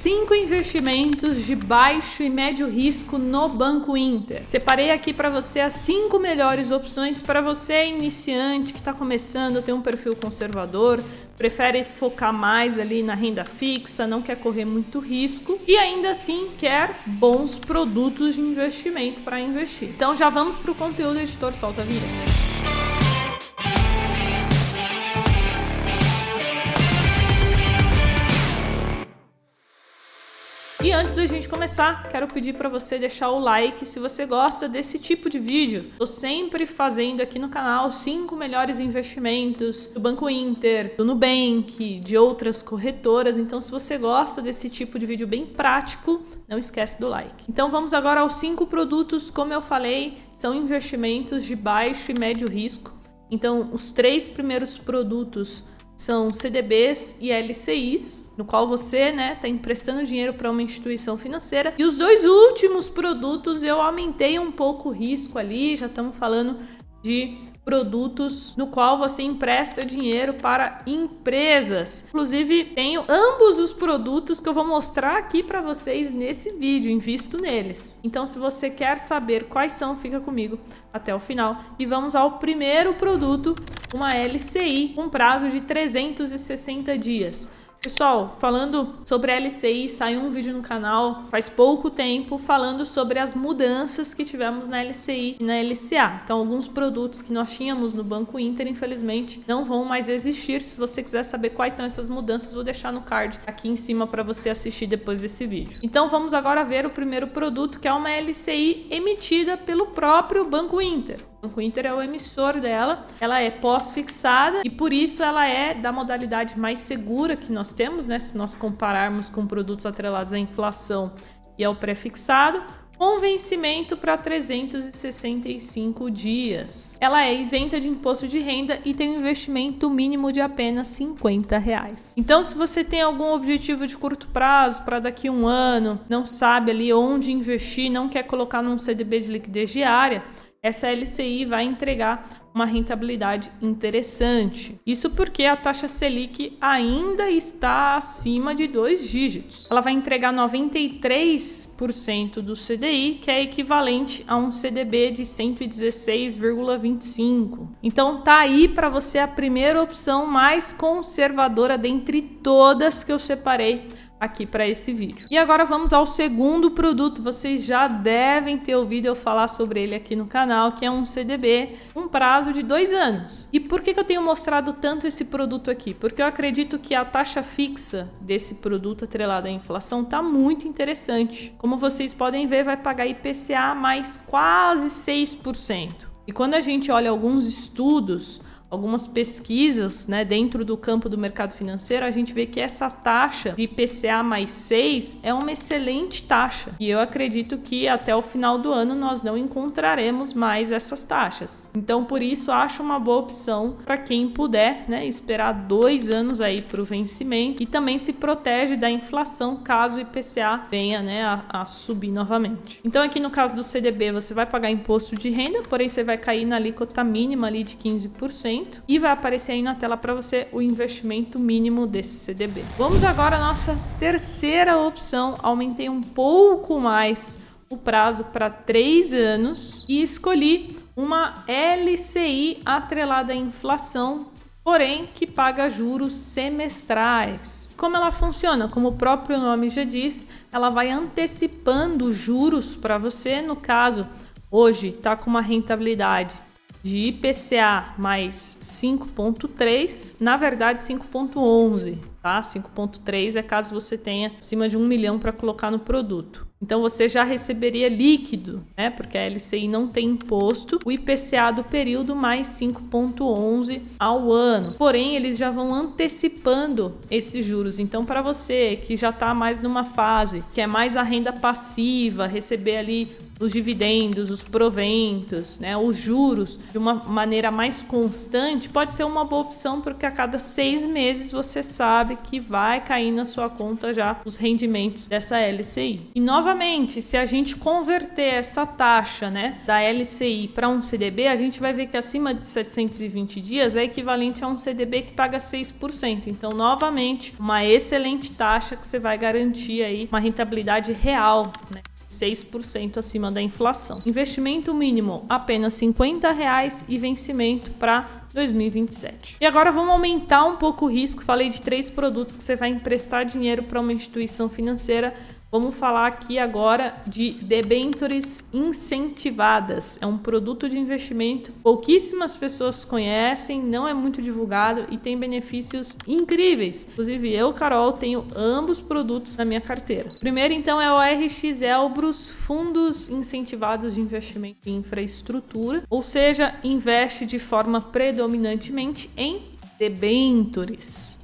Cinco investimentos de baixo e médio risco no Banco Inter. Separei aqui para você as cinco melhores opções para você iniciante que está começando, tem um perfil conservador, prefere focar mais ali na renda fixa, não quer correr muito risco e ainda assim quer bons produtos de investimento para investir. Então já vamos para o conteúdo editor solta a vinheta. Antes da gente começar, quero pedir para você deixar o like se você gosta desse tipo de vídeo. Tô sempre fazendo aqui no canal cinco melhores investimentos do Banco Inter, do Nubank, de outras corretoras. Então, se você gosta desse tipo de vídeo bem prático, não esquece do like. Então, vamos agora aos cinco produtos. Como eu falei, são investimentos de baixo e médio risco. Então, os três primeiros produtos são CDBs e LCIs, no qual você né, tá emprestando dinheiro para uma instituição financeira. E os dois últimos produtos eu aumentei um pouco o risco ali, já estamos falando de produtos no qual você empresta dinheiro para empresas. Inclusive, tenho ambos os produtos que eu vou mostrar aqui para vocês nesse vídeo, invisto neles. Então, se você quer saber quais são, fica comigo até o final. E vamos ao primeiro produto, uma LCI, com prazo de 360 dias. Pessoal, falando sobre a LCI, saiu um vídeo no canal faz pouco tempo falando sobre as mudanças que tivemos na LCI e na LCA. Então, alguns produtos que nós tínhamos no Banco Inter, infelizmente, não vão mais existir. Se você quiser saber quais são essas mudanças, vou deixar no card aqui em cima para você assistir depois desse vídeo. Então, vamos agora ver o primeiro produto, que é uma LCI emitida pelo próprio Banco Inter. Banco Inter é o emissor dela, ela é pós-fixada e por isso ela é da modalidade mais segura que nós temos, né? Se nós compararmos com produtos atrelados à inflação e ao pré-fixado, com vencimento para 365 dias. Ela é isenta de imposto de renda e tem um investimento mínimo de apenas 50 reais. Então, se você tem algum objetivo de curto prazo para daqui a um ano, não sabe ali onde investir, não quer colocar num CDB de liquidez diária, essa LCI vai entregar uma rentabilidade interessante. Isso porque a taxa Selic ainda está acima de dois dígitos. Ela vai entregar 93% do CDI, que é equivalente a um CDB de 116,25. Então tá aí para você a primeira opção mais conservadora dentre todas que eu separei aqui para esse vídeo. E agora vamos ao segundo produto. Vocês já devem ter ouvido eu falar sobre ele aqui no canal, que é um CDB, um prazo de dois anos. E por que, que eu tenho mostrado tanto esse produto aqui? Porque eu acredito que a taxa fixa desse produto atrelado à inflação está muito interessante. Como vocês podem ver, vai pagar IPCA mais quase 6%. E quando a gente olha alguns estudos, algumas pesquisas né, dentro do campo do mercado financeiro, a gente vê que essa taxa de IPCA mais 6 é uma excelente taxa. E eu acredito que até o final do ano nós não encontraremos mais essas taxas. Então, por isso, acho uma boa opção para quem puder né, esperar dois anos aí para o vencimento e também se protege da inflação caso o IPCA venha né, a, a subir novamente. Então, aqui no caso do CDB, você vai pagar imposto de renda, porém você vai cair na alíquota mínima ali de 15% e vai aparecer aí na tela para você o investimento mínimo desse CDB. Vamos agora à nossa terceira opção. Aumentei um pouco mais o prazo para três anos e escolhi uma LCI atrelada à inflação porém que paga juros semestrais. Como ela funciona? Como o próprio nome já diz, ela vai antecipando juros para você. No caso, hoje está com uma rentabilidade de IPCA mais 5,3, na verdade 5,11, tá? 5,3 é caso você tenha acima de um milhão para colocar no produto. Então você já receberia líquido, né? Porque a LCI não tem imposto, o IPCA do período mais 5,11 ao ano. Porém, eles já vão antecipando esses juros. Então, para você que já está mais numa fase, que é mais a renda passiva, receber ali os dividendos, os proventos, né, os juros de uma maneira mais constante, pode ser uma boa opção porque a cada seis meses você sabe que vai cair na sua conta já os rendimentos dessa LCI. E novamente, se a gente converter essa taxa, né, da LCI para um CDB, a gente vai ver que acima de 720 dias é equivalente a um CDB que paga 6%. Então, novamente, uma excelente taxa que você vai garantir aí uma rentabilidade real, né? 6% acima da inflação. Investimento mínimo apenas 50 reais e vencimento para 2027. E agora vamos aumentar um pouco o risco. Falei de três produtos que você vai emprestar dinheiro para uma instituição financeira Vamos falar aqui agora de debentures incentivadas. É um produto de investimento pouquíssimas pessoas conhecem, não é muito divulgado e tem benefícios incríveis. Inclusive eu, Carol, tenho ambos produtos na minha carteira. Primeiro, então, é o RX Elbrus Fundos Incentivados de Investimento em Infraestrutura, ou seja, investe de forma predominantemente em debentures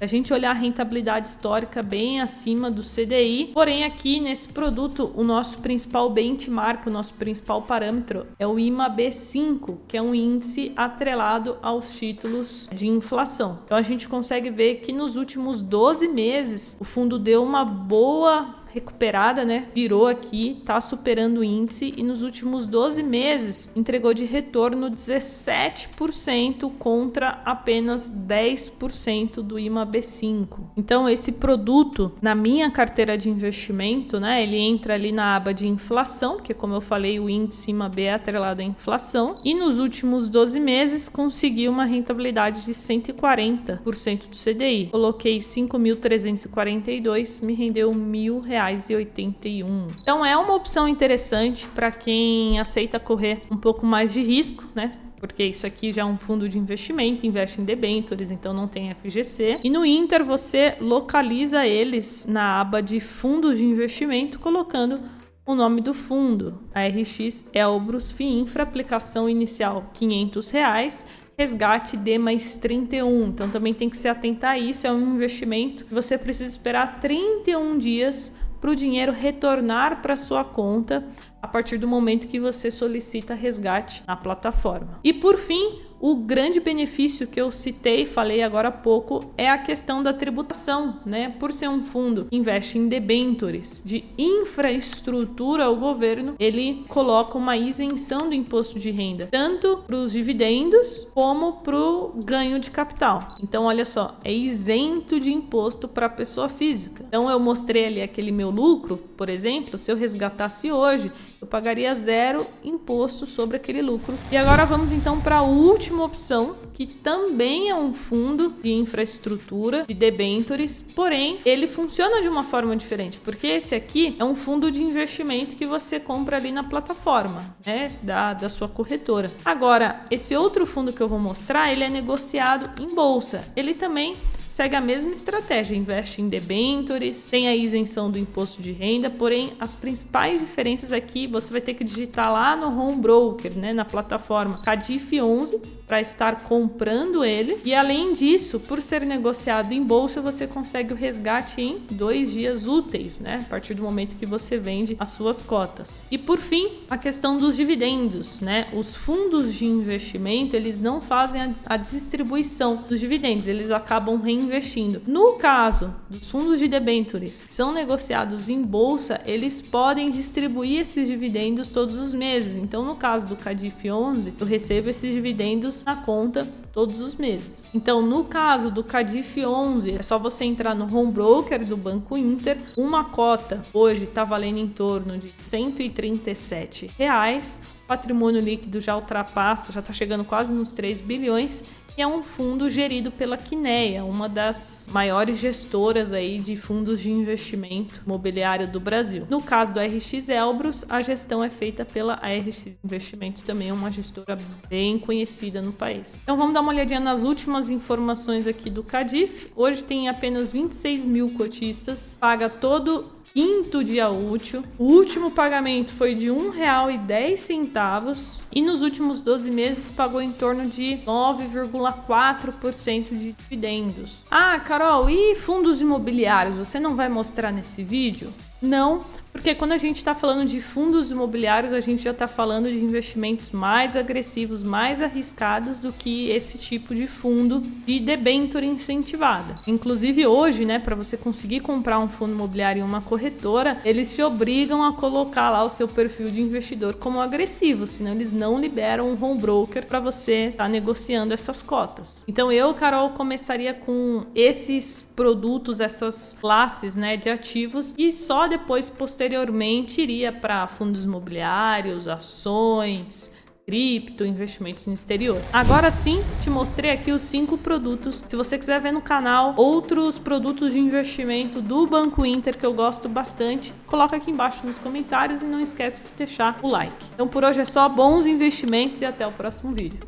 a gente olhar a rentabilidade histórica bem acima do CDI. Porém, aqui nesse produto, o nosso principal benchmark, o nosso principal parâmetro é o IMA B5, que é um índice atrelado aos títulos de inflação. Então a gente consegue ver que nos últimos 12 meses o fundo deu uma boa recuperada, né? Virou aqui, tá superando o índice e nos últimos 12 meses entregou de retorno 17% contra apenas 10% do IMA B5. Então esse produto na minha carteira de investimento, né, ele entra ali na aba de inflação, que como eu falei, o índice IMA B é atrelado à inflação, e nos últimos 12 meses conseguiu uma rentabilidade de 140% do CDI. Coloquei 5.342, me rendeu mil reais81. Então é uma opção interessante para quem aceita correr um pouco mais de risco, né? porque isso aqui já é um fundo de investimento, investe em debentures, então não tem FGC. E no Inter você localiza eles na aba de fundos de investimento, colocando o nome do fundo, a RX Elbrus FIINFRA, aplicação inicial 500 reais, resgate D mais 31. Então também tem que se atentar a isso, é um investimento que você precisa esperar 31 dias para o dinheiro retornar para sua conta a partir do momento que você solicita resgate na plataforma. E por fim, o grande benefício que eu citei, falei agora há pouco, é a questão da tributação, né? Por ser um fundo que investe em debentures de infraestrutura, o governo ele coloca uma isenção do imposto de renda, tanto para os dividendos como para o ganho de capital. Então, olha só, é isento de imposto para a pessoa física. Então, eu mostrei ali aquele meu lucro, por exemplo, se eu resgatasse hoje, eu pagaria zero imposto sobre aquele lucro. E agora vamos então para a última opção, que também é um fundo de infraestrutura, de debentures, porém ele funciona de uma forma diferente, porque esse aqui é um fundo de investimento que você compra ali na plataforma, né, da, da sua corretora. Agora, esse outro fundo que eu vou mostrar, ele é negociado em bolsa. Ele também segue a mesma estratégia, investe em debentures, tem a isenção do imposto de renda, porém as principais diferenças aqui você vai ter que digitar lá no home broker, né, na plataforma Cadif 11 para estar comprando ele. E além disso, por ser negociado em bolsa, você consegue o resgate em dois dias úteis, né? A partir do momento que você vende as suas cotas. E por fim, a questão dos dividendos, né? Os fundos de investimento eles não fazem a, distribuição dos dividendos, eles acabam reinvestindo. No caso dos fundos de debentures que são negociados em bolsa, eles podem distribuir esses dividendos todos os meses. Então, no caso do Cadif 11, eu recebo esses dividendos na conta todos os meses. Então, no caso do Cadif 11, é só você entrar no home broker do Banco Inter. Uma cota hoje está valendo em torno de 137 reais. patrimônio líquido já ultrapassa, já está chegando quase nos 3 bilhões que é um fundo gerido pela Quineia, uma das maiores gestoras aí de fundos de investimento imobiliário do Brasil. No caso do RX Elbrus, a gestão é feita pela RX Investimentos, também uma gestora bem conhecida no país. Então vamos dar uma olhadinha nas últimas informações aqui do Cadif. Hoje tem apenas 26 mil cotistas, paga todo quinto dia útil. O último pagamento foi de R$ 1,10 e nos últimos 12 meses pagou em torno de 9,4% de dividendos. Ah, Carol, e fundos imobiliários? Você não vai mostrar nesse vídeo? Não, porque quando a gente está falando de fundos imobiliários, a gente já está falando de investimentos mais agressivos, mais arriscados do que esse tipo de fundo de debenture incentivada. Inclusive hoje, né, para você conseguir comprar um fundo imobiliário em uma corretora, eles te obrigam a colocar lá o seu perfil de investidor como agressivo, senão eles não liberam um home broker para você estar tá negociando essas cotas. Então eu, Carol, começaria com esses produtos, essas classes, né, de ativos e só depois posteriormente posteriormente iria para fundos imobiliários, ações, cripto, investimentos no exterior. Agora sim, te mostrei aqui os cinco produtos. Se você quiser ver no canal outros produtos de investimento do Banco Inter que eu gosto bastante, coloca aqui embaixo nos comentários e não esquece de deixar o like. Então por hoje é só bons investimentos e até o próximo vídeo.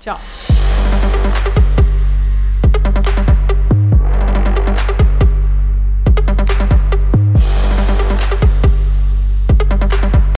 Tchau!